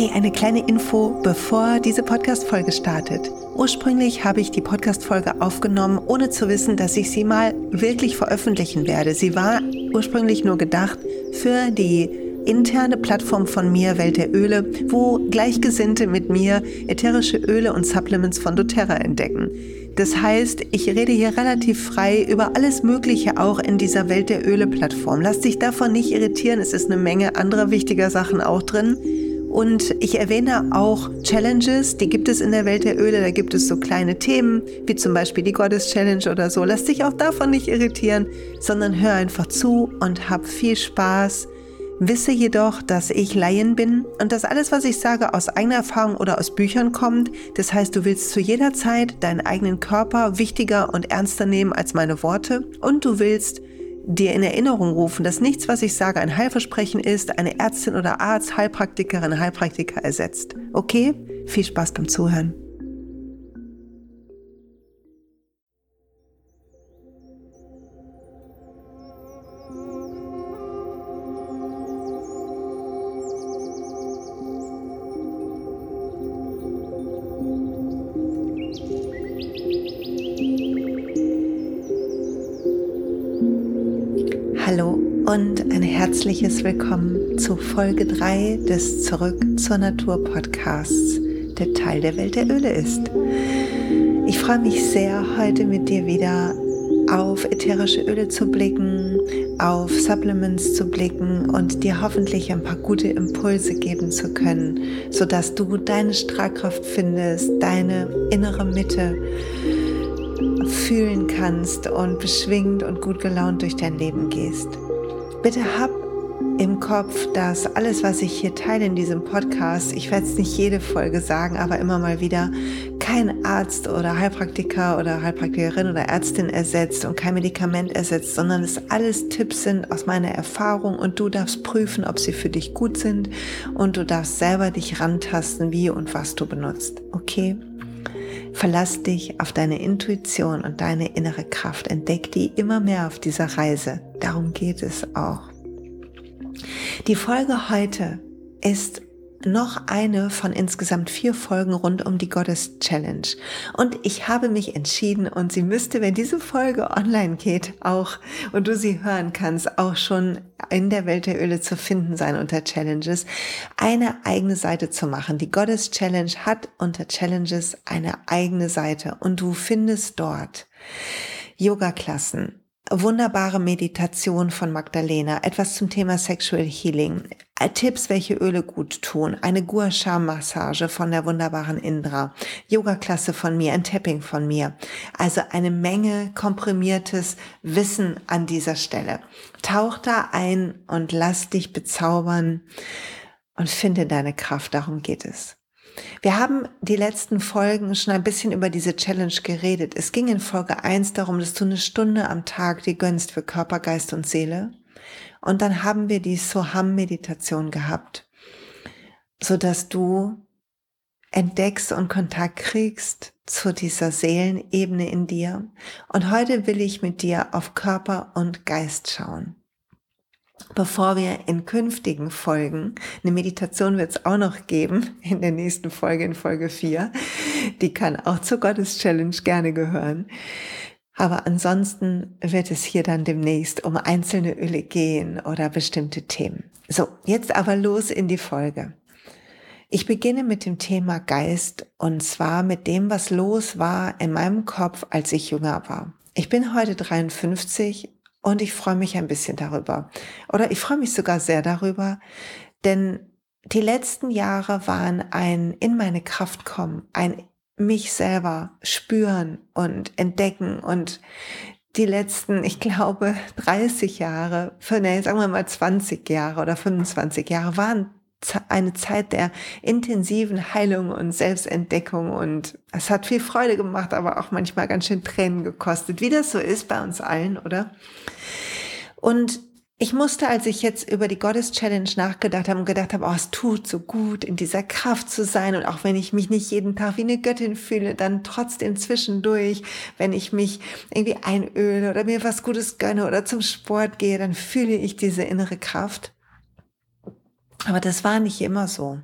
Hey, eine kleine Info, bevor diese Podcast-Folge startet. Ursprünglich habe ich die Podcast-Folge aufgenommen, ohne zu wissen, dass ich sie mal wirklich veröffentlichen werde. Sie war ursprünglich nur gedacht für die interne Plattform von mir, Welt der Öle, wo Gleichgesinnte mit mir ätherische Öle und Supplements von doTERRA entdecken. Das heißt, ich rede hier relativ frei über alles Mögliche auch in dieser Welt der Öle-Plattform. Lass dich davon nicht irritieren, es ist eine Menge anderer wichtiger Sachen auch drin. Und ich erwähne auch Challenges, die gibt es in der Welt der Öle. Da gibt es so kleine Themen, wie zum Beispiel die Goddess Challenge oder so. Lass dich auch davon nicht irritieren, sondern hör einfach zu und hab viel Spaß. Wisse jedoch, dass ich Laien bin und dass alles, was ich sage, aus eigener Erfahrung oder aus Büchern kommt. Das heißt, du willst zu jeder Zeit deinen eigenen Körper wichtiger und ernster nehmen als meine Worte und du willst dir in Erinnerung rufen, dass nichts, was ich sage, ein Heilversprechen ist, eine Ärztin oder Arzt, Heilpraktikerin, Heilpraktiker ersetzt. Okay? Viel Spaß beim Zuhören. Herzliches Willkommen zu Folge 3 des Zurück zur Natur Podcasts, der Teil der Welt der Öle ist. Ich freue mich sehr, heute mit dir wieder auf ätherische Öle zu blicken, auf Supplements zu blicken und dir hoffentlich ein paar gute Impulse geben zu können, sodass du deine Strahlkraft findest, deine innere Mitte fühlen kannst und beschwingt und gut gelaunt durch dein Leben gehst. Bitte hab im Kopf, dass alles, was ich hier teile in diesem Podcast, ich werde es nicht jede Folge sagen, aber immer mal wieder, kein Arzt oder Heilpraktiker oder Heilpraktikerin oder Ärztin ersetzt und kein Medikament ersetzt, sondern es alles Tipps sind aus meiner Erfahrung und du darfst prüfen, ob sie für dich gut sind und du darfst selber dich rantasten, wie und was du benutzt. Okay? Verlass dich auf deine Intuition und deine innere Kraft. Entdeck die immer mehr auf dieser Reise. Darum geht es auch. Die Folge heute ist noch eine von insgesamt vier Folgen rund um die Goddess Challenge. Und ich habe mich entschieden und sie müsste, wenn diese Folge online geht, auch und du sie hören kannst, auch schon in der Welt der Öle zu finden sein unter Challenges, eine eigene Seite zu machen. Die Goddess Challenge hat unter Challenges eine eigene Seite und du findest dort Yoga-Klassen, wunderbare Meditation von Magdalena, etwas zum Thema Sexual Healing, äh, Tipps, welche Öle gut tun, eine Gua Sha Massage von der wunderbaren Indra, Yoga-Klasse von mir, ein Tapping von mir. Also eine Menge komprimiertes Wissen an dieser Stelle. Tauch da ein und lass dich bezaubern und finde deine Kraft. Darum geht es. Wir haben die letzten Folgen schon ein bisschen über diese Challenge geredet. Es ging in Folge 1 darum, dass du eine Stunde am Tag dir gönnst für Körper, Geist und Seele. Und dann haben wir die Soham-Meditation gehabt, so dass du entdeckst und Kontakt kriegst zu dieser Seelenebene in dir. Und heute will ich mit dir auf Körper und Geist schauen bevor wir in künftigen Folgen, eine Meditation wird es auch noch geben, in der nächsten Folge, in Folge 4, die kann auch zur Gottes Challenge gerne gehören. Aber ansonsten wird es hier dann demnächst um einzelne Öle gehen oder bestimmte Themen. So, jetzt aber los in die Folge. Ich beginne mit dem Thema Geist und zwar mit dem, was los war in meinem Kopf, als ich jünger war. Ich bin heute 53 und ich freue mich ein bisschen darüber. Oder ich freue mich sogar sehr darüber, denn die letzten Jahre waren ein in meine Kraft kommen, ein mich selber spüren und entdecken und die letzten, ich glaube, 30 Jahre, nee, sagen wir mal 20 Jahre oder 25 Jahre waren eine Zeit der intensiven Heilung und Selbstentdeckung und es hat viel Freude gemacht, aber auch manchmal ganz schön Tränen gekostet, wie das so ist bei uns allen, oder? Und ich musste, als ich jetzt über die Goddess Challenge nachgedacht habe und gedacht habe, oh, es tut so gut, in dieser Kraft zu sein und auch wenn ich mich nicht jeden Tag wie eine Göttin fühle, dann trotzdem zwischendurch, wenn ich mich irgendwie einöle oder mir was Gutes gönne oder zum Sport gehe, dann fühle ich diese innere Kraft. Aber das war nicht immer so.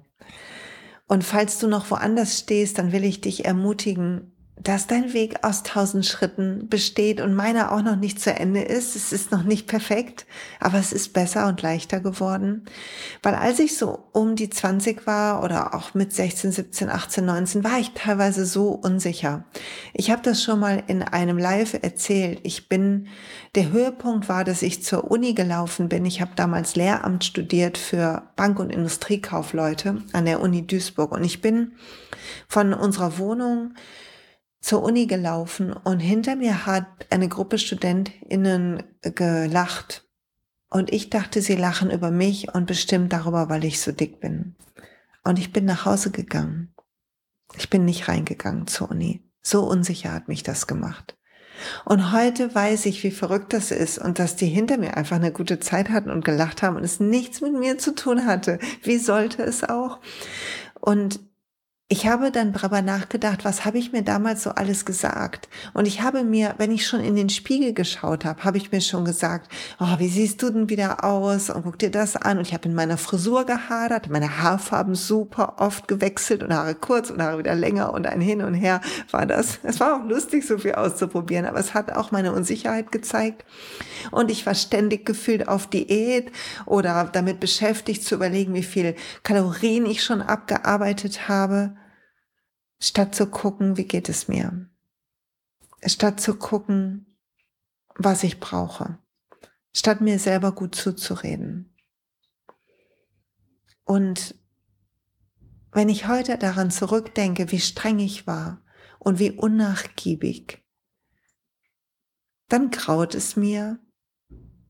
Und falls du noch woanders stehst, dann will ich dich ermutigen, dass dein Weg aus tausend Schritten besteht und meiner auch noch nicht zu Ende ist. Es ist noch nicht perfekt, aber es ist besser und leichter geworden. Weil als ich so um die 20 war oder auch mit 16, 17, 18, 19, war ich teilweise so unsicher. Ich habe das schon mal in einem Live erzählt. Ich bin, der Höhepunkt war, dass ich zur Uni gelaufen bin. Ich habe damals Lehramt studiert für Bank- und Industriekaufleute an der Uni Duisburg und ich bin von unserer Wohnung zur Uni gelaufen und hinter mir hat eine Gruppe StudentInnen gelacht. Und ich dachte, sie lachen über mich und bestimmt darüber, weil ich so dick bin. Und ich bin nach Hause gegangen. Ich bin nicht reingegangen zur Uni. So unsicher hat mich das gemacht. Und heute weiß ich, wie verrückt das ist und dass die hinter mir einfach eine gute Zeit hatten und gelacht haben und es nichts mit mir zu tun hatte. Wie sollte es auch? Und ich habe dann darüber nachgedacht, was habe ich mir damals so alles gesagt? Und ich habe mir, wenn ich schon in den Spiegel geschaut habe, habe ich mir schon gesagt, oh, wie siehst du denn wieder aus? Und guck dir das an. Und ich habe in meiner Frisur gehadert, meine Haarfarben super oft gewechselt und Haare kurz und Haare wieder länger und ein Hin und Her war das. Es war auch lustig, so viel auszuprobieren, aber es hat auch meine Unsicherheit gezeigt. Und ich war ständig gefühlt auf Diät oder damit beschäftigt zu überlegen, wie viel Kalorien ich schon abgearbeitet habe statt zu gucken, wie geht es mir, statt zu gucken, was ich brauche, statt mir selber gut zuzureden. Und wenn ich heute daran zurückdenke, wie streng ich war und wie unnachgiebig, dann graut es mir,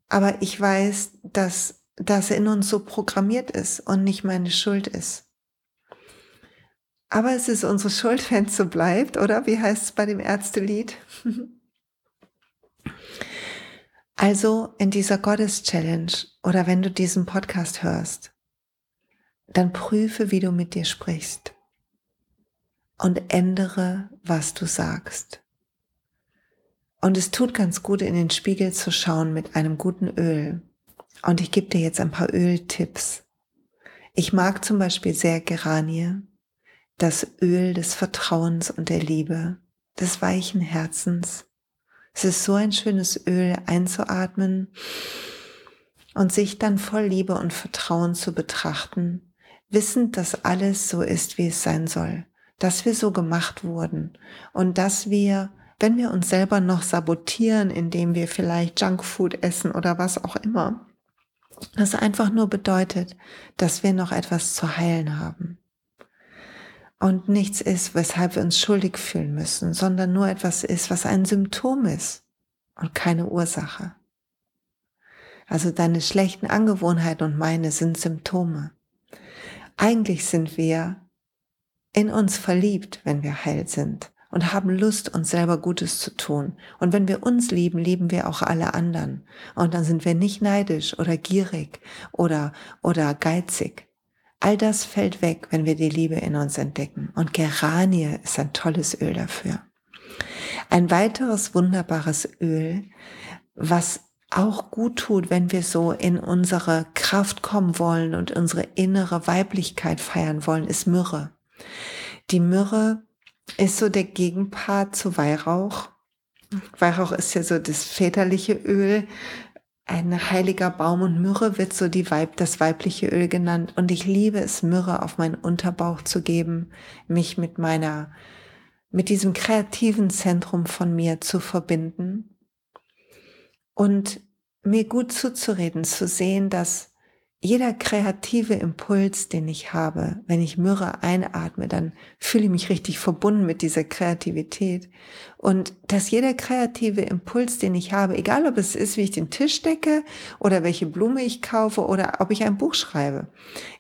aber ich weiß, dass das in uns so programmiert ist und nicht meine Schuld ist. Aber es ist unsere Schuld, wenn es so bleibt, oder? Wie heißt es bei dem Ärztelied? also in dieser Gottes-Challenge oder wenn du diesen Podcast hörst, dann prüfe, wie du mit dir sprichst und ändere, was du sagst. Und es tut ganz gut, in den Spiegel zu schauen mit einem guten Öl. Und ich gebe dir jetzt ein paar Öltipps. Ich mag zum Beispiel sehr Geranie das Öl des Vertrauens und der Liebe, des weichen Herzens. Es ist so ein schönes Öl einzuatmen und sich dann voll Liebe und Vertrauen zu betrachten, wissend, dass alles so ist, wie es sein soll, dass wir so gemacht wurden und dass wir, wenn wir uns selber noch sabotieren, indem wir vielleicht Junkfood essen oder was auch immer, das einfach nur bedeutet, dass wir noch etwas zu heilen haben und nichts ist, weshalb wir uns schuldig fühlen müssen, sondern nur etwas ist, was ein Symptom ist und keine Ursache. Also deine schlechten Angewohnheiten und meine sind Symptome. Eigentlich sind wir in uns verliebt, wenn wir heil sind und haben Lust, uns selber Gutes zu tun. Und wenn wir uns lieben, lieben wir auch alle anderen. Und dann sind wir nicht neidisch oder gierig oder, oder geizig, All das fällt weg, wenn wir die Liebe in uns entdecken. Und Geranie ist ein tolles Öl dafür. Ein weiteres wunderbares Öl, was auch gut tut, wenn wir so in unsere Kraft kommen wollen und unsere innere Weiblichkeit feiern wollen, ist Myrrhe. Die Myrrhe ist so der Gegenpart zu Weihrauch. Weihrauch ist ja so das väterliche Öl, ein heiliger Baum und Myrrhe wird so die Weib, das weibliche Öl genannt. Und ich liebe es, Myrrhe auf meinen Unterbauch zu geben, mich mit meiner, mit diesem kreativen Zentrum von mir zu verbinden und mir gut zuzureden, zu sehen, dass jeder kreative Impuls, den ich habe, wenn ich Myrrhe einatme, dann fühle ich mich richtig verbunden mit dieser Kreativität. Und dass jeder kreative Impuls, den ich habe, egal ob es ist, wie ich den Tisch decke oder welche Blume ich kaufe oder ob ich ein Buch schreibe,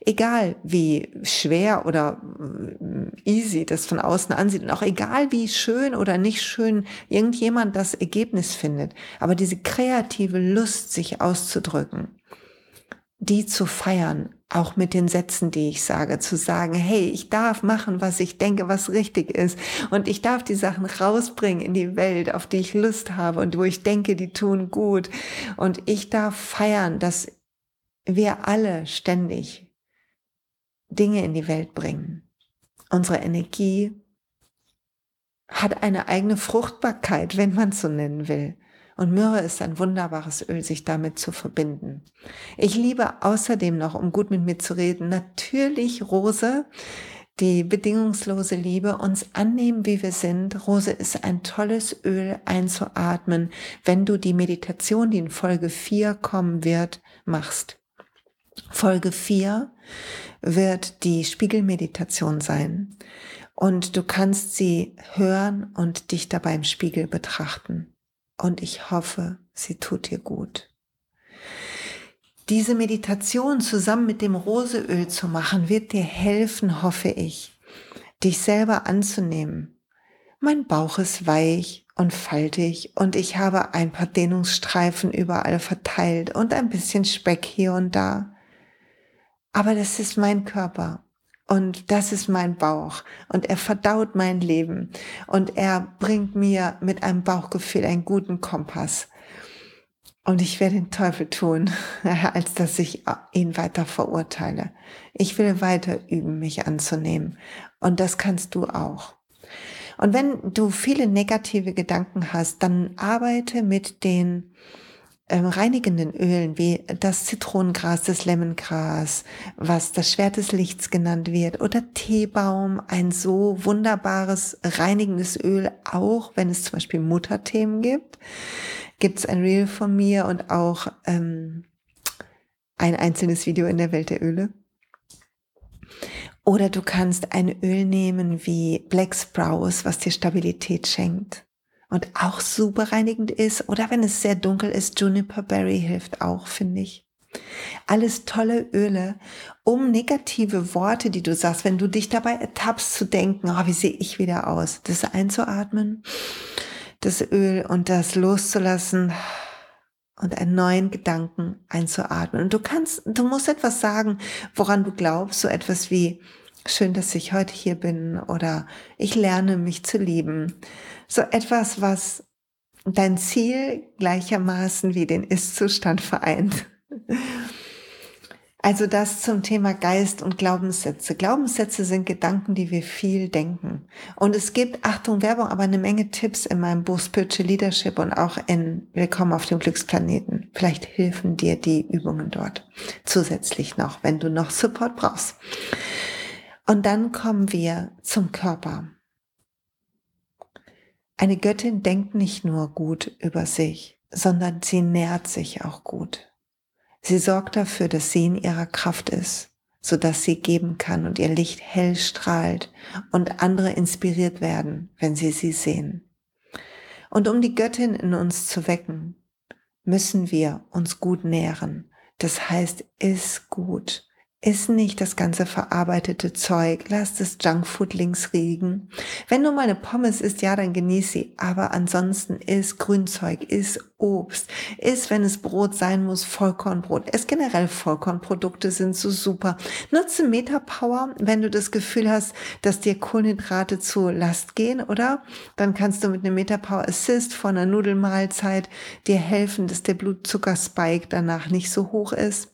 egal wie schwer oder äh, easy das von außen ansieht und auch egal wie schön oder nicht schön irgendjemand das Ergebnis findet, aber diese kreative Lust, sich auszudrücken, die zu feiern, auch mit den Sätzen, die ich sage, zu sagen, hey, ich darf machen, was ich denke, was richtig ist. Und ich darf die Sachen rausbringen in die Welt, auf die ich Lust habe und wo ich denke, die tun gut. Und ich darf feiern, dass wir alle ständig Dinge in die Welt bringen. unsere Energie hat eine eigene Fruchtbarkeit, wenn man es so nennen will. Und Myrrhe ist ein wunderbares Öl, sich damit zu verbinden. Ich liebe außerdem noch, um gut mit mir zu reden, natürlich Rose, die bedingungslose Liebe, uns annehmen, wie wir sind. Rose ist ein tolles Öl einzuatmen, wenn du die Meditation, die in Folge 4 kommen wird, machst. Folge 4 wird die Spiegelmeditation sein. Und du kannst sie hören und dich dabei im Spiegel betrachten und ich hoffe, sie tut dir gut. Diese Meditation zusammen mit dem Roseöl zu machen, wird dir helfen, hoffe ich, dich selber anzunehmen. Mein Bauch ist weich und faltig und ich habe ein paar Dehnungsstreifen überall verteilt und ein bisschen Speck hier und da. Aber das ist mein Körper und das ist mein Bauch und er verdaut mein Leben und er bringt mir mit einem Bauchgefühl einen guten Kompass. Und ich werde den Teufel tun, als dass ich ihn weiter verurteile. Ich will weiter üben, mich anzunehmen. Und das kannst du auch. Und wenn du viele negative Gedanken hast, dann arbeite mit den ähm, reinigenden Ölen wie das Zitronengras, das Lemongras, was das Schwert des Lichts genannt wird, oder Teebaum, ein so wunderbares reinigendes Öl, auch wenn es zum Beispiel Mutterthemen gibt, gibt es ein Reel von mir und auch ähm, ein einzelnes Video in der Welt der Öle. Oder du kannst ein Öl nehmen wie Black Sprouse, was dir Stabilität schenkt und auch super reinigend ist. Oder wenn es sehr dunkel ist, Juniper Berry hilft auch, finde ich. Alles tolle Öle, um negative Worte, die du sagst, wenn du dich dabei ertappst zu denken, oh, wie sehe ich wieder aus, das einzuatmen, das Öl und das loszulassen und einen neuen Gedanken einzuatmen. Und du kannst, du musst etwas sagen, woran du glaubst, so etwas wie, schön, dass ich heute hier bin oder ich lerne mich zu lieben. So etwas, was dein Ziel gleichermaßen wie den Ist-Zustand vereint. Also das zum Thema Geist und Glaubenssätze. Glaubenssätze sind Gedanken, die wir viel denken. Und es gibt, Achtung, Werbung, aber eine Menge Tipps in meinem Buch Spiritual Leadership und auch in Willkommen auf dem Glücksplaneten. Vielleicht helfen dir die Übungen dort zusätzlich noch, wenn du noch Support brauchst. Und dann kommen wir zum Körper. Eine Göttin denkt nicht nur gut über sich, sondern sie nährt sich auch gut. Sie sorgt dafür, dass sie in ihrer Kraft ist, so dass sie geben kann und ihr Licht hell strahlt und andere inspiriert werden, wenn sie sie sehen. Und um die Göttin in uns zu wecken, müssen wir uns gut nähren. Das heißt, ist gut, Iss nicht das ganze verarbeitete Zeug, lass das Junkfood links liegen. Wenn du mal eine Pommes isst, ja, dann genieß sie, aber ansonsten iss Grünzeug, iss Obst, iss, wenn es Brot sein muss, Vollkornbrot. Es generell Vollkornprodukte sind so super. Nutze Metapower, wenn du das Gefühl hast, dass dir Kohlenhydrate zu Last gehen, oder? Dann kannst du mit einem Metapower Assist von einer Nudelmahlzeit dir helfen, dass der Blutzuckerspike danach nicht so hoch ist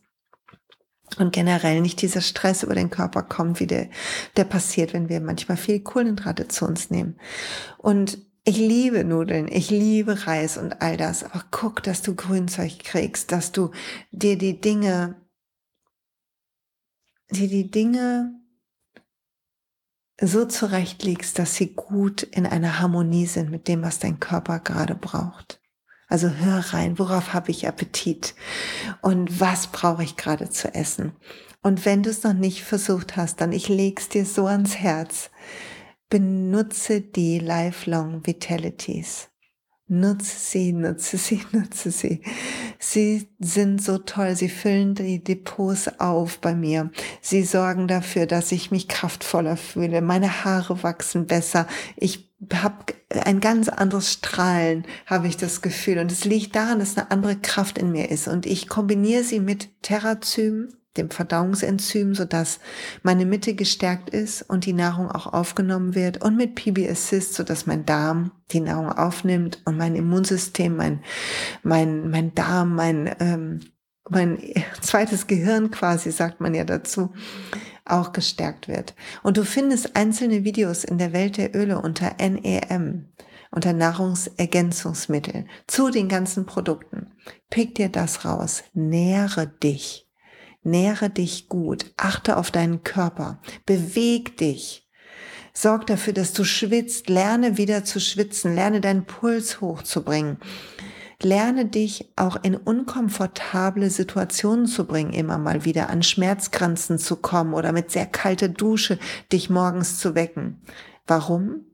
und generell nicht dieser Stress über den Körper kommt, wie der, der passiert, wenn wir manchmal viel Kohlenhydrate zu uns nehmen. Und ich liebe Nudeln, ich liebe Reis und all das, aber guck, dass du Grünzeug kriegst, dass du dir die Dinge, dir die Dinge so zurechtlegst, dass sie gut in einer Harmonie sind mit dem, was dein Körper gerade braucht. Also hör rein, worauf habe ich Appetit und was brauche ich gerade zu essen. Und wenn du es noch nicht versucht hast, dann ich leg's dir so ans Herz. Benutze die Lifelong Vitalities. Nutze sie, nutze sie, nutze sie. Sie sind so toll. Sie füllen die Depots auf bei mir. Sie sorgen dafür, dass ich mich kraftvoller fühle. Meine Haare wachsen besser. Ich habe ein ganz anderes Strahlen, habe ich das Gefühl. Und es liegt daran, dass eine andere Kraft in mir ist. Und ich kombiniere sie mit Terrazym, dem Verdauungsenzym, sodass meine Mitte gestärkt ist und die Nahrung auch aufgenommen wird. Und mit PB Assist, sodass mein Darm die Nahrung aufnimmt und mein Immunsystem, mein, mein, mein Darm, mein, ähm, mein zweites Gehirn quasi, sagt man ja dazu, auch gestärkt wird. Und du findest einzelne Videos in der Welt der Öle unter NEM, unter Nahrungsergänzungsmittel, zu den ganzen Produkten. Pick dir das raus, nähre dich, nähre dich gut, achte auf deinen Körper, beweg dich. Sorg dafür, dass du schwitzt, lerne wieder zu schwitzen, lerne deinen Puls hochzubringen. Lerne dich auch in unkomfortable Situationen zu bringen, immer mal wieder an Schmerzgrenzen zu kommen oder mit sehr kalter Dusche dich morgens zu wecken. Warum?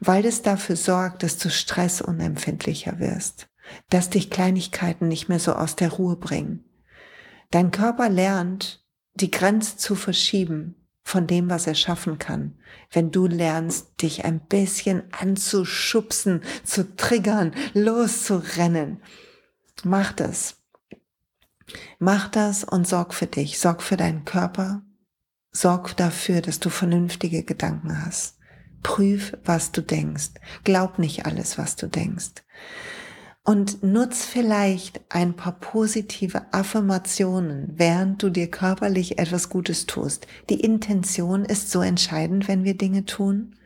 Weil es dafür sorgt, dass du stressunempfindlicher wirst, dass dich Kleinigkeiten nicht mehr so aus der Ruhe bringen. Dein Körper lernt, die Grenze zu verschieben von dem, was er schaffen kann. Wenn du lernst, dich ein bisschen anzuschubsen, zu triggern, loszurennen. Mach das. Mach das und sorg für dich. Sorg für deinen Körper. Sorg dafür, dass du vernünftige Gedanken hast. Prüf, was du denkst. Glaub nicht alles, was du denkst und nutz vielleicht ein paar positive Affirmationen, während du dir körperlich etwas Gutes tust. Die Intention ist so entscheidend, wenn wir Dinge tun.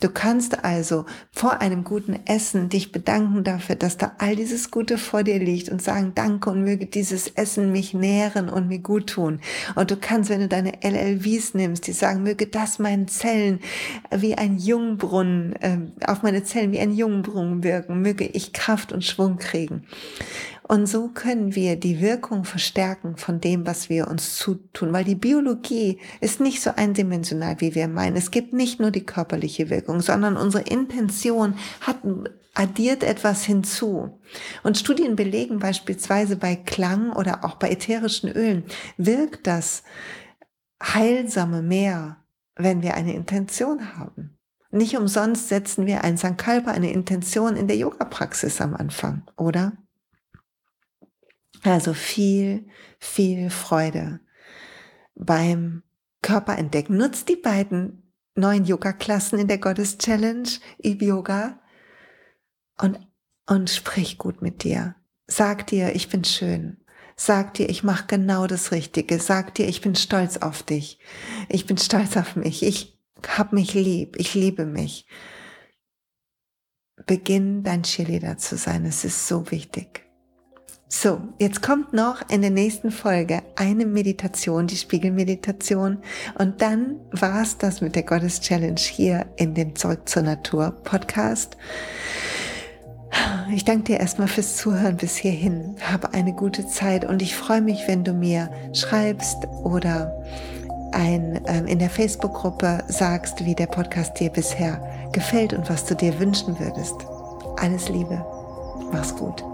Du kannst also vor einem guten Essen dich bedanken dafür, dass da all dieses Gute vor dir liegt und sagen Danke und möge dieses Essen mich nähren und mir gut tun. Und du kannst, wenn du deine LLVs nimmst, die sagen, möge das meinen Zellen wie ein Jungbrunnen, äh, auf meine Zellen wie ein Jungbrunnen wirken, möge ich Kraft und Schwung kriegen. Und so können wir die Wirkung verstärken von dem, was wir uns zutun, weil die Biologie ist nicht so eindimensional, wie wir meinen. Es gibt nicht nur die körperliche Wirkung, sondern unsere Intention hat addiert etwas hinzu. Und Studien belegen beispielsweise bei Klang oder auch bei ätherischen Ölen, wirkt das heilsame mehr, wenn wir eine Intention haben. Nicht umsonst setzen wir ein Sankalpa, eine Intention in der Yoga-Praxis am Anfang, oder? Also viel, viel Freude beim Körperentdecken. Nutzt die beiden neuen Yoga-Klassen in der Gottes Challenge, Eve Yoga, und, und sprich gut mit dir. Sag dir, ich bin schön. Sag dir, ich mache genau das Richtige. Sag dir, ich bin stolz auf dich. Ich bin stolz auf mich. Ich hab mich lieb. Ich liebe mich. Beginn dein Cheerleader zu sein. Es ist so wichtig. So, jetzt kommt noch in der nächsten Folge eine Meditation, die Spiegelmeditation. Und dann war's das mit der Gottes Challenge hier in dem Zurück zur Natur Podcast. Ich danke dir erstmal fürs Zuhören bis hierhin. Habe eine gute Zeit und ich freue mich, wenn du mir schreibst oder ein, ähm, in der Facebook-Gruppe sagst, wie der Podcast dir bisher gefällt und was du dir wünschen würdest. Alles Liebe. Mach's gut.